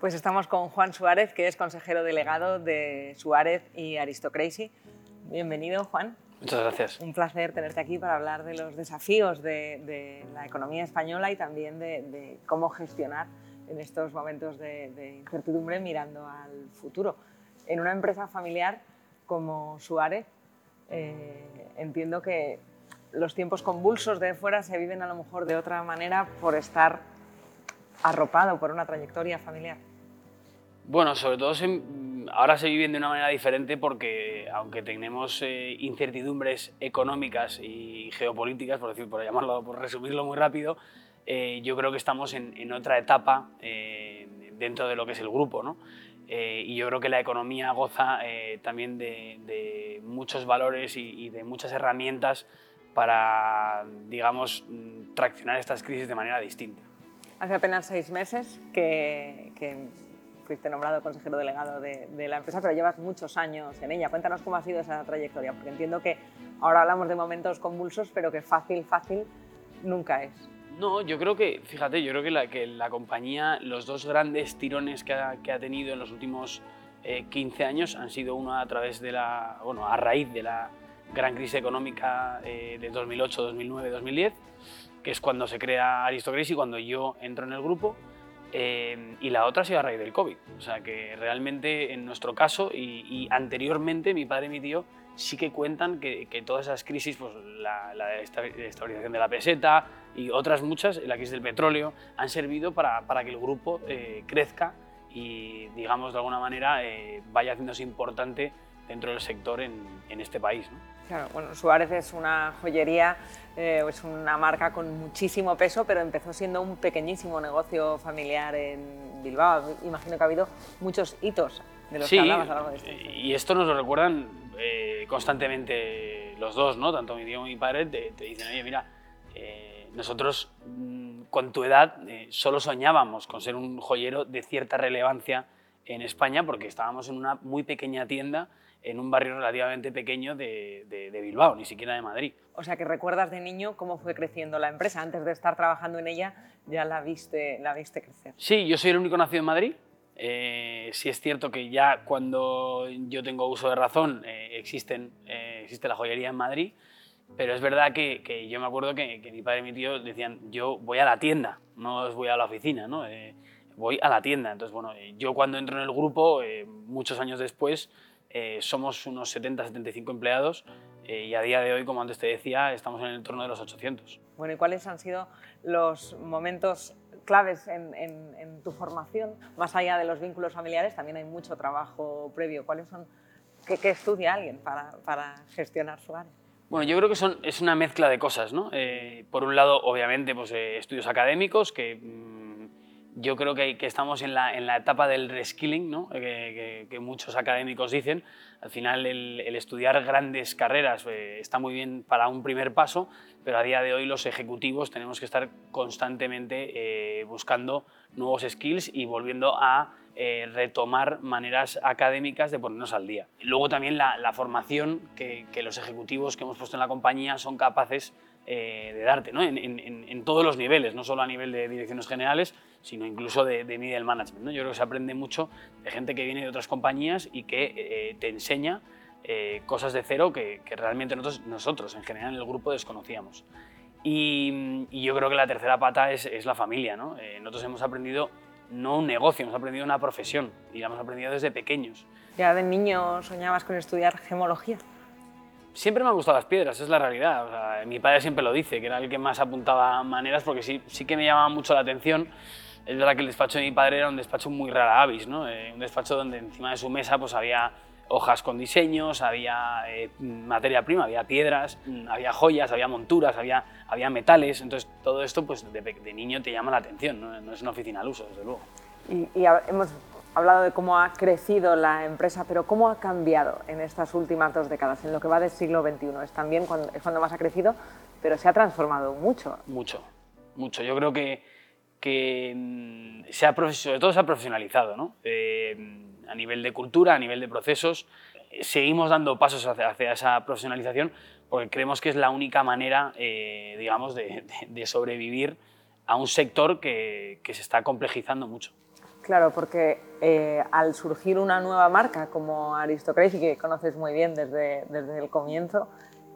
Pues estamos con Juan Suárez, que es consejero delegado de Suárez y Aristocracy. Bienvenido, Juan. Muchas gracias. Un placer tenerte aquí para hablar de los desafíos de, la economía española y también de, cómo gestionar en estos momentos de, incertidumbre mirando al futuro. En una empresa familiar como Suárez, eh, entiendo que los tiempos convulsos de fuera se viven a lo mejor de otra manera por estar arropado por una trayectoria familiar. Bueno, sobre todo ahora se viven de una manera diferente porque aunque tenemos eh, incertidumbres económicas y geopolíticas, por, decir, por, llamarlo, por resumirlo muy rápido, eh, yo creo que estamos en, otra etapa eh, dentro de lo que es el grupo. ¿no? y yo creo que la economía goza también de, muchos valores y, de muchas herramientas para, digamos, traccionar estas crisis de manera distinta. Hace apenas seis meses que, que fuiste nombrado consejero delegado de, la empresa, pero llevas muchos años en ella. Cuéntanos cómo ha sido esa trayectoria, porque entiendo que ahora hablamos de momentos convulsos, pero que fácil, fácil nunca es. No, yo creo que, fíjate, yo creo que la, que la compañía, los dos grandes tirones que ha, que ha tenido en los últimos 15 eh, años han sido uno a través de la, bueno, a raíz de la gran crisis económica eh, de 2008, 2009, 2010, que es cuando se crea Aristocracy, cuando yo entro en el grupo, eh, y la otra ha sido a raíz del COVID. O sea que realmente en nuestro caso y, anteriormente mi padre y mi tío sí que cuentan que, todas esas crisis, pues la, estabilización de la peseta y otras muchas, la crisis del petróleo, han servido para, para que el grupo eh, crezca y, digamos, de alguna manera eh, vaya haciéndose importante dentro del sector en, en este país. ¿no? Claro, bueno, Suárez es una joyería, eh, es una marca con muchísimo peso, pero empezó siendo un pequeñísimo negocio familiar en Bilbao. Imagino que ha habido muchos hitos de los que hablabas a lo largo de este Y esto nos lo recuerdan eh, constantemente los dos, ¿no? Tanto mi tío como mi padre te, dicen, oye, mira, eh, nosotros mm, con tu edad solo soñábamos con ser un joyero de cierta relevancia en España porque estábamos en una muy pequeña tienda en un barrio relativamente pequeño de, de, Bilbao, ni siquiera de Madrid. O sea, que recuerdas de niño cómo fue creciendo la empresa. Antes de estar trabajando en ella, ya la viste, la viste crecer. Sí, yo soy el único nacido en Madrid. Eh, sí es cierto que ya cuando yo tengo uso de razón eh, existen, eh, existe la joyería en Madrid, pero es verdad que, que yo me acuerdo que, que, mi padre y mi tío decían, yo voy a la tienda, no os voy a la oficina, ¿no? voy a la tienda. Entonces, bueno, yo cuando entro en el grupo, muchos años después, eh, somos unos 70-75 empleados eh, y a día de hoy, como antes te decía, estamos en el entorno de los 800. Bueno, ¿y cuáles han sido los momentos claves en, tu formación? Más allá de los vínculos familiares, también hay mucho trabajo previo. ¿Cuáles son, qué, estudia alguien para, para, gestionar su área? Bueno, yo creo que son, es una mezcla de cosas, ¿no? Eh, por un lado, obviamente, pues, estudios académicos que... Yo creo que, estamos en la, en la, etapa del reskilling, ¿no? que, que, muchos académicos dicen. Al final, el, estudiar grandes carreras eh, está muy bien para un primer paso, pero a día de hoy los ejecutivos tenemos que estar constantemente eh, buscando nuevos skills y volviendo a eh, retomar maneras académicas de ponernos al día. Luego también la, la formación que, que, los ejecutivos que hemos puesto en la compañía son capaces de darte, ¿no? en, en, en, todos los niveles, no solo a nivel de direcciones generales, sino incluso de, de middle management. ¿no? Yo creo que se aprende mucho de gente que viene de otras compañías y que eh, te enseña eh, cosas de cero que, realmente nosotros, nosotros, en general, en el grupo desconocíamos. Y, yo creo que la tercera pata es, es la familia. ¿no? Eh, nosotros hemos aprendido no un negocio, hemos aprendido una profesión y la hemos aprendido desde pequeños. ¿Ya de niño soñabas con estudiar gemología? Siempre me han gustado las piedras, es la realidad. mi padre siempre lo dice, que era el que más apuntaba maneras porque sí, sí que me llamaba mucho la atención es verdad que el despacho de mi padre era un despacho muy rara avis, ¿no? Eh, un despacho donde encima de su mesa pues había hojas con diseños, había eh, materia prima, había piedras, mm, había joyas, había monturas, había, había metales. Entonces todo esto pues de, niño te llama la atención, ¿no? es una oficina al uso, desde luego. Y, hemos hablado de cómo ha crecido la empresa, pero cómo ha cambiado en estas últimas dos décadas, en lo que va del siglo XXI. Es también cuando, es cuando más ha crecido, pero se ha transformado mucho. Mucho, mucho. Yo creo que, que mm, se ha, todo se ha profesionalizado, ¿no? Eh, a nivel de cultura, a nivel de procesos. Seguimos dando pasos hacia, hacia esa profesionalización porque creemos que es la única manera, eh, digamos, de, sobrevivir a un sector que, que se está complejizando mucho. Claro, porque eh, al surgir una nueva marca como Aristocracy, que conoces muy bien desde, desde el comienzo,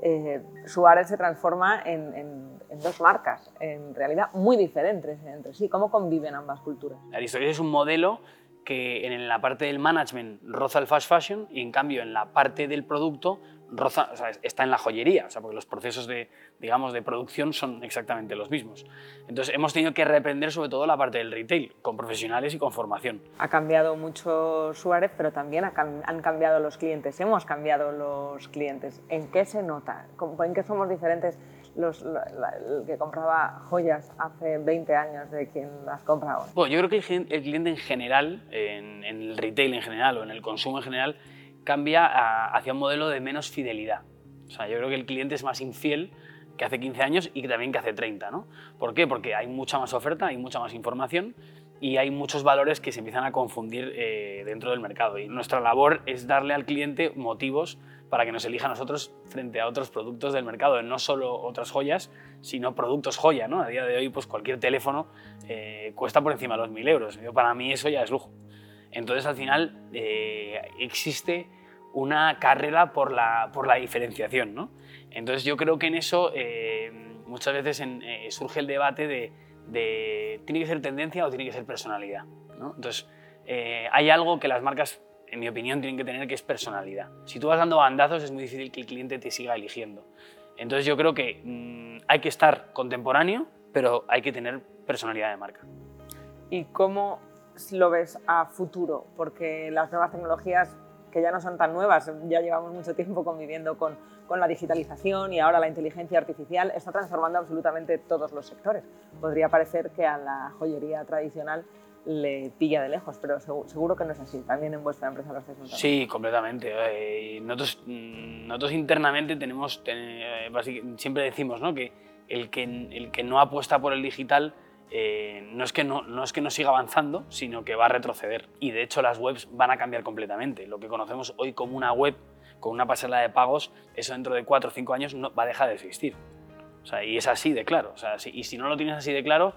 eh, Suárez se transforma en, en, dos marcas, en realidad muy diferentes entre sí. ¿Cómo conviven ambas culturas? Aristocracy es un modelo que en la parte del management roza el fast fashion y en cambio en la parte del producto roza, está en la joyería, o sea, porque los procesos de, digamos, de producción son exactamente los mismos. Entonces hemos tenido que reprender sobre todo la parte del retail, con profesionales y con formación. Ha cambiado mucho Suárez, pero también han cambiado los clientes, hemos cambiado los clientes. ¿En qué se nota? ¿En qué somos diferentes los, el que compraba joyas hace 20 años de quien las compra ahora? Bueno, yo creo que el, cliente en general, en, en el retail en general o en el consumo en general, cambia hacia un modelo de menos fidelidad. O sea, yo creo que el cliente es más infiel que hace 15 años y también que hace 30. ¿no? ¿Por qué? Porque hay mucha más oferta, hay mucha más información y hay muchos valores que se empiezan a confundir eh, dentro del mercado. Y nuestra labor es darle al cliente motivos para que nos elija nosotros frente a otros productos del mercado, no solo otras joyas, sino productos joya. ¿no? A día de hoy, pues cualquier teléfono eh, cuesta por encima de los 1.000 euros. Yo, para mí eso ya es lujo. Entonces, al final, eh, existe una carrera por la, por la diferenciación. ¿no? Entonces, yo creo que en eso eh, muchas veces surge el debate de, de, ¿tiene que ser tendencia o tiene que ser personalidad? ¿no? Entonces, hay algo que las marcas, en mi opinión, tienen que tener que es personalidad. Si tú vas dando bandazos, es muy difícil que el cliente te siga eligiendo. Entonces, yo creo que mm, hay que estar contemporáneo, pero hay que tener personalidad de marca. ¿Y cómo lo ves a futuro? Porque las nuevas tecnologías, que ya no son tan nuevas, ya llevamos mucho tiempo conviviendo con, con la digitalización y ahora la inteligencia artificial, está transformando absolutamente todos los sectores. Podría parecer que a la joyería tradicional le pilla de lejos, pero seguro que no es así. También en vuestra empresa lo estáis notando. Sí, completamente. Eh, nosotros, mm, nosotros internamente tenemos, siempre decimos ¿no? que el, que el que no apuesta por el digital eh, no, es que no, no, es que no siga avanzando, sino que va a retroceder. Y de hecho las webs van a cambiar completamente. Lo que conocemos hoy como una web con una pasarela de pagos, eso dentro de 4 o 5 años no, va a dejar de existir. O sea, y es así de claro. O sea, si, y si no lo tienes así de claro,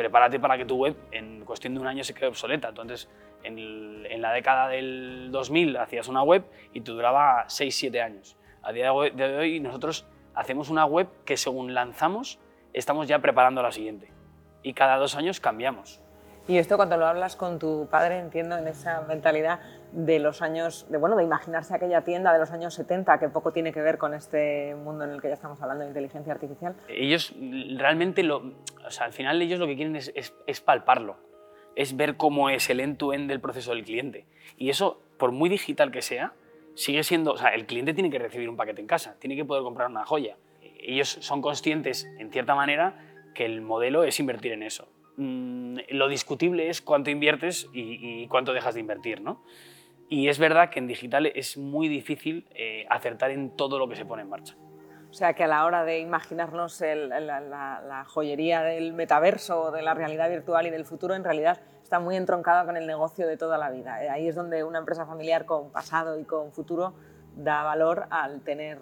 prepárate para que tu web en cuestión de un año se quede obsoleta. Entonces, en, la década del 2000 hacías una web y te duraba 6-7 años. A día de hoy nosotros hacemos una web que según lanzamos estamos ya preparando la siguiente y cada dos años cambiamos. Y esto cuando lo hablas con tu padre, entiendo en esa mentalidad de los años, de, bueno, de imaginarse aquella tienda de los años 70 que poco tiene que ver con este mundo en el que ya estamos hablando de inteligencia artificial. Ellos realmente, lo, o sea, al final ellos lo que quieren es, es, palparlo, es ver cómo es el end-to-end del proceso del cliente. Y eso, por muy digital que sea, sigue siendo, o sea, el cliente tiene que recibir un paquete en casa, tiene que poder comprar una joya. Ellos son conscientes, en cierta manera, que el modelo es invertir en eso. Mm, lo discutible es cuánto inviertes y, cuánto dejas de invertir, ¿no? Y es verdad que en digital es muy difícil eh, acertar en todo lo que se pone en marcha. O sea que a la hora de imaginarnos la, joyería del metaverso, de la realidad virtual y del futuro, en realidad está muy entroncada con el negocio de toda la vida. Eh, ahí es donde una empresa familiar con pasado y con futuro da valor al tener,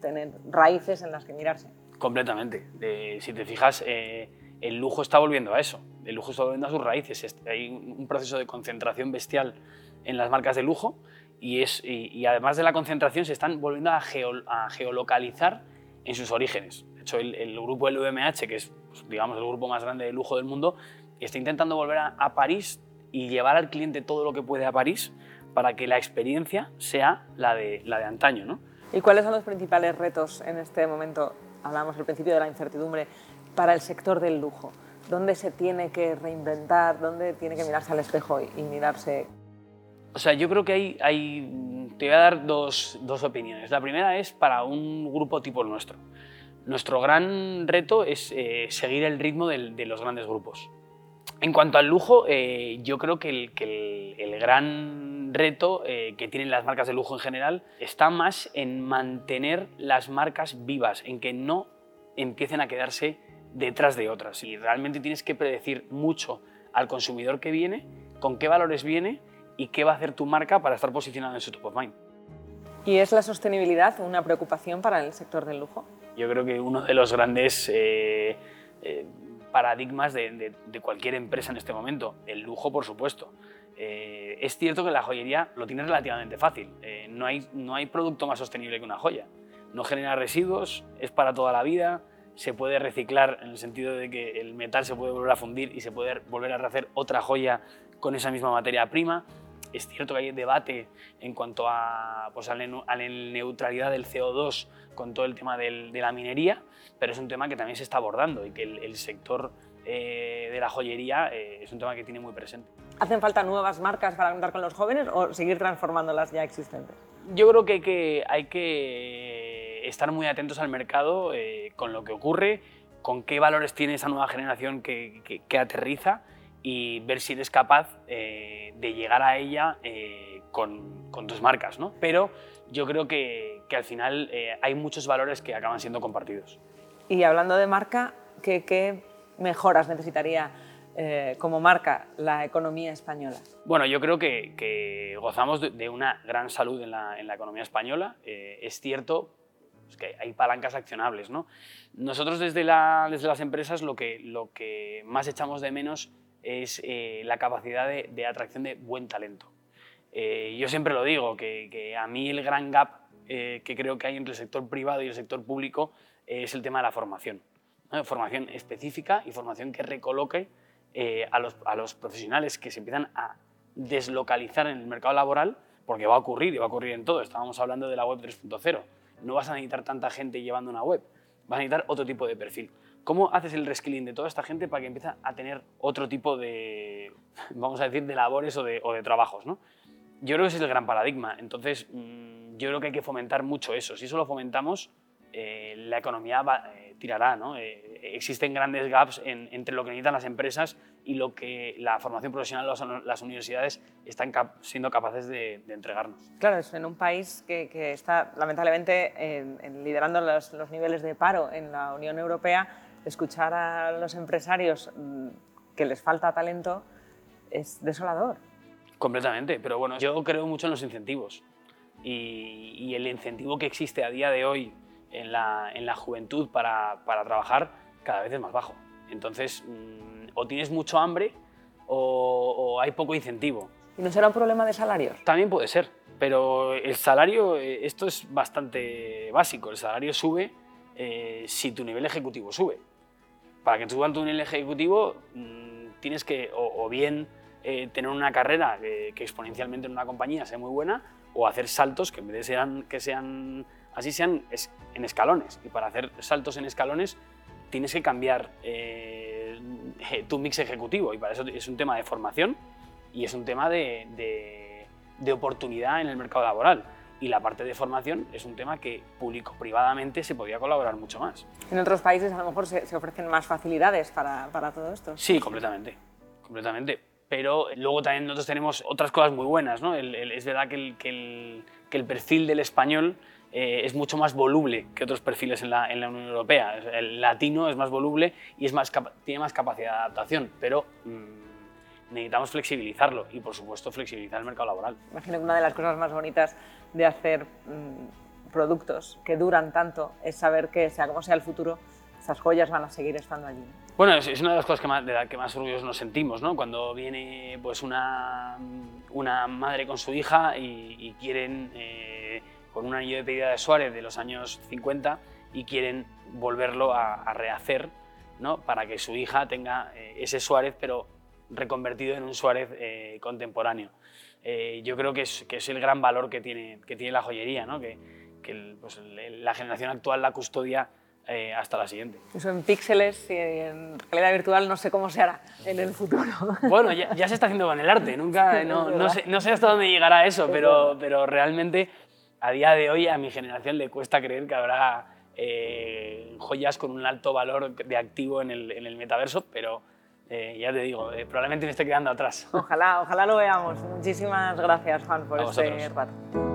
tener raíces en las que mirarse. Completamente. si te fijas, eh, el lujo está volviendo a eso. El lujo está volviendo a sus raíces. Hay un proceso de concentración bestial en las marcas de lujo y, es, y, además de la concentración se están volviendo a, geolocalizar en sus orígenes. De hecho, el, grupo LVMH, que es pues, digamos, el grupo más grande de lujo del mundo, está intentando volver a, París y llevar al cliente todo lo que puede a París para que la experiencia sea la de, la de antaño. ¿no? ¿Y cuáles son los principales retos en este momento hablábamos al principio de la incertidumbre, para el sector del lujo? ¿Dónde se tiene que reinventar? ¿Dónde tiene que mirarse al espejo y, mirarse? O sea, yo creo que hay, hay te voy a dar dos, dos, opiniones. La primera es para un grupo tipo el nuestro. Nuestro gran reto es eh, seguir el ritmo de los grandes grupos. En cuanto al lujo, eh, yo creo que el, gran reto eh, que tienen las marcas de lujo en general está más en mantener las marcas vivas, en que no empiecen a quedarse detrás de otras. Y realmente tienes que predecir mucho al consumidor que viene, con qué valores viene y qué va a hacer tu marca para estar posicionado en su top of mind. ¿Y es la sostenibilidad una preocupación para el sector del lujo? Yo creo que uno de los grandes eh, paradigmas de, cualquier empresa en este momento. El lujo, por supuesto. Eh, es cierto que la joyería lo tiene relativamente fácil. Eh, no, hay, no hay producto más sostenible que una joya. No genera residuos, es para toda la vida, se puede reciclar en el sentido de que el metal se puede volver a fundir y se puede volver a rehacer otra joya con esa misma materia prima. Es cierto que hay debate en cuanto a, pues, a la neutralidad del CO2 con todo el tema de la minería, pero es un tema que también se está abordando y que el, sector eh, de la joyería eh, es un tema que tiene muy presente. ¿Hacen falta nuevas marcas para contar con los jóvenes o seguir transformando las ya existentes? Yo creo que, hay que estar muy atentos al mercado eh, con lo que ocurre, con qué valores tiene esa nueva generación que, que aterriza y ver si eres capaz de llegar a ella con, con, tus marcas. ¿no? Pero yo creo que, que al final hay muchos valores que acaban siendo compartidos. Y hablando de marca, ¿qué, mejoras necesitaría eh, como marca la economía española? Bueno, yo creo que, gozamos de, una gran salud en la, economía española. Eh, es cierto pues, que hay palancas accionables. ¿no? Nosotros desde, desde las empresas lo que, lo que más echamos de menos es eh, la capacidad de, atracción de buen talento. yo siempre lo digo, que, a mí el gran gap que creo que hay entre el sector privado y el sector público es el tema de la formación. Formación específica y formación que recoloque eh, a, los, a, los, profesionales que se empiezan a deslocalizar en el mercado laboral, porque va a ocurrir y va a ocurrir en todo. Estábamos hablando de la web 3.0. No vas a necesitar tanta gente llevando una web, vas a necesitar otro tipo de perfil. ¿Cómo haces el reskilling de toda esta gente para que empiece a tener otro tipo de, vamos a decir, de labores o de, o de trabajos? ¿no? Yo creo que ese es el gran paradigma. Entonces, mm, yo creo que hay que fomentar mucho eso. Si eso lo fomentamos, eh, la economía eh, tirará. ¿no? Eh, existen grandes gaps entre lo que necesitan las empresas y lo que la formación profesional, las, las universidades están siendo capaces de, entregarnos. Claro, es en un país que, está lamentablemente liderando los, los, niveles de paro en la Unión Europea, escuchar a los empresarios mm, que les falta talento es desolador. Completamente, pero bueno, yo creo mucho en los incentivos. Y, y, el incentivo que existe a día de hoy en la, en la juventud para, para, trabajar cada vez es más bajo. Entonces, mm, o tienes mucho hambre o, hay poco incentivo. ¿Y no será un problema de salario? También puede ser, pero el salario, eh, esto es bastante básico, el salario sube eh, si tu nivel ejecutivo sube. Para que suban tu nivel ejecutivo mm, tienes que o, bien eh, tener una carrera que, exponencialmente en una compañía sea muy buena o hacer saltos que en vez de sean, que sean así sean en escalones. Y para hacer saltos en escalones tienes que cambiar eh, tu mix ejecutivo y para eso es un tema de formación y es un tema de, oportunidad en el mercado laboral. Y la parte de formación es un tema que público-privadamente se podría colaborar mucho más. ¿En otros países a lo mejor se, ofrecen más facilidades para, todo esto? Sí, completamente, completamente. Pero luego también nosotros tenemos otras cosas muy buenas. ¿no? es verdad que el, que el perfil del español eh, es mucho más voluble que otros perfiles en la, en la, Unión Europea. El latino es más voluble y es más tiene más capacidad de adaptación, pero mm, necesitamos flexibilizarlo y, por supuesto, flexibilizar el mercado laboral. Imagino que una de las cosas más bonitas de hacer mm, productos que duran tanto es saber que, sea como sea el futuro, esas joyas van a seguir estando allí. Bueno, es, una de las cosas que más, de la que más orgullosos nos sentimos, ¿no? Cuando viene pues, una, una madre con su hija y, quieren... Eh, con un anillo de pedida de Suárez de los años 50 y quieren volverlo a, rehacer ¿no? para que su hija tenga eh, ese Suárez, pero reconvertido en un Suárez eh, contemporáneo. Eh, yo creo que es, que es, el gran valor que tiene, que tiene la joyería, ¿no? que, que pues, la generación actual la custodia hasta la siguiente. Eso en píxeles y en realidad virtual no sé cómo se hará en el futuro. Bueno, ya, ya se está haciendo con el arte, nunca, no, no, sé, no, sé, hasta dónde llegará eso, pero, pero realmente a día de hoy a mi generación le cuesta creer que habrá eh, joyas con un alto valor de activo en el, en el metaverso, pero eh, ya te digo, eh, probablemente me esté quedando atrás. Ojalá, ojalá lo veamos. Muchísimas gracias, Juan, por A este vosotros. rato.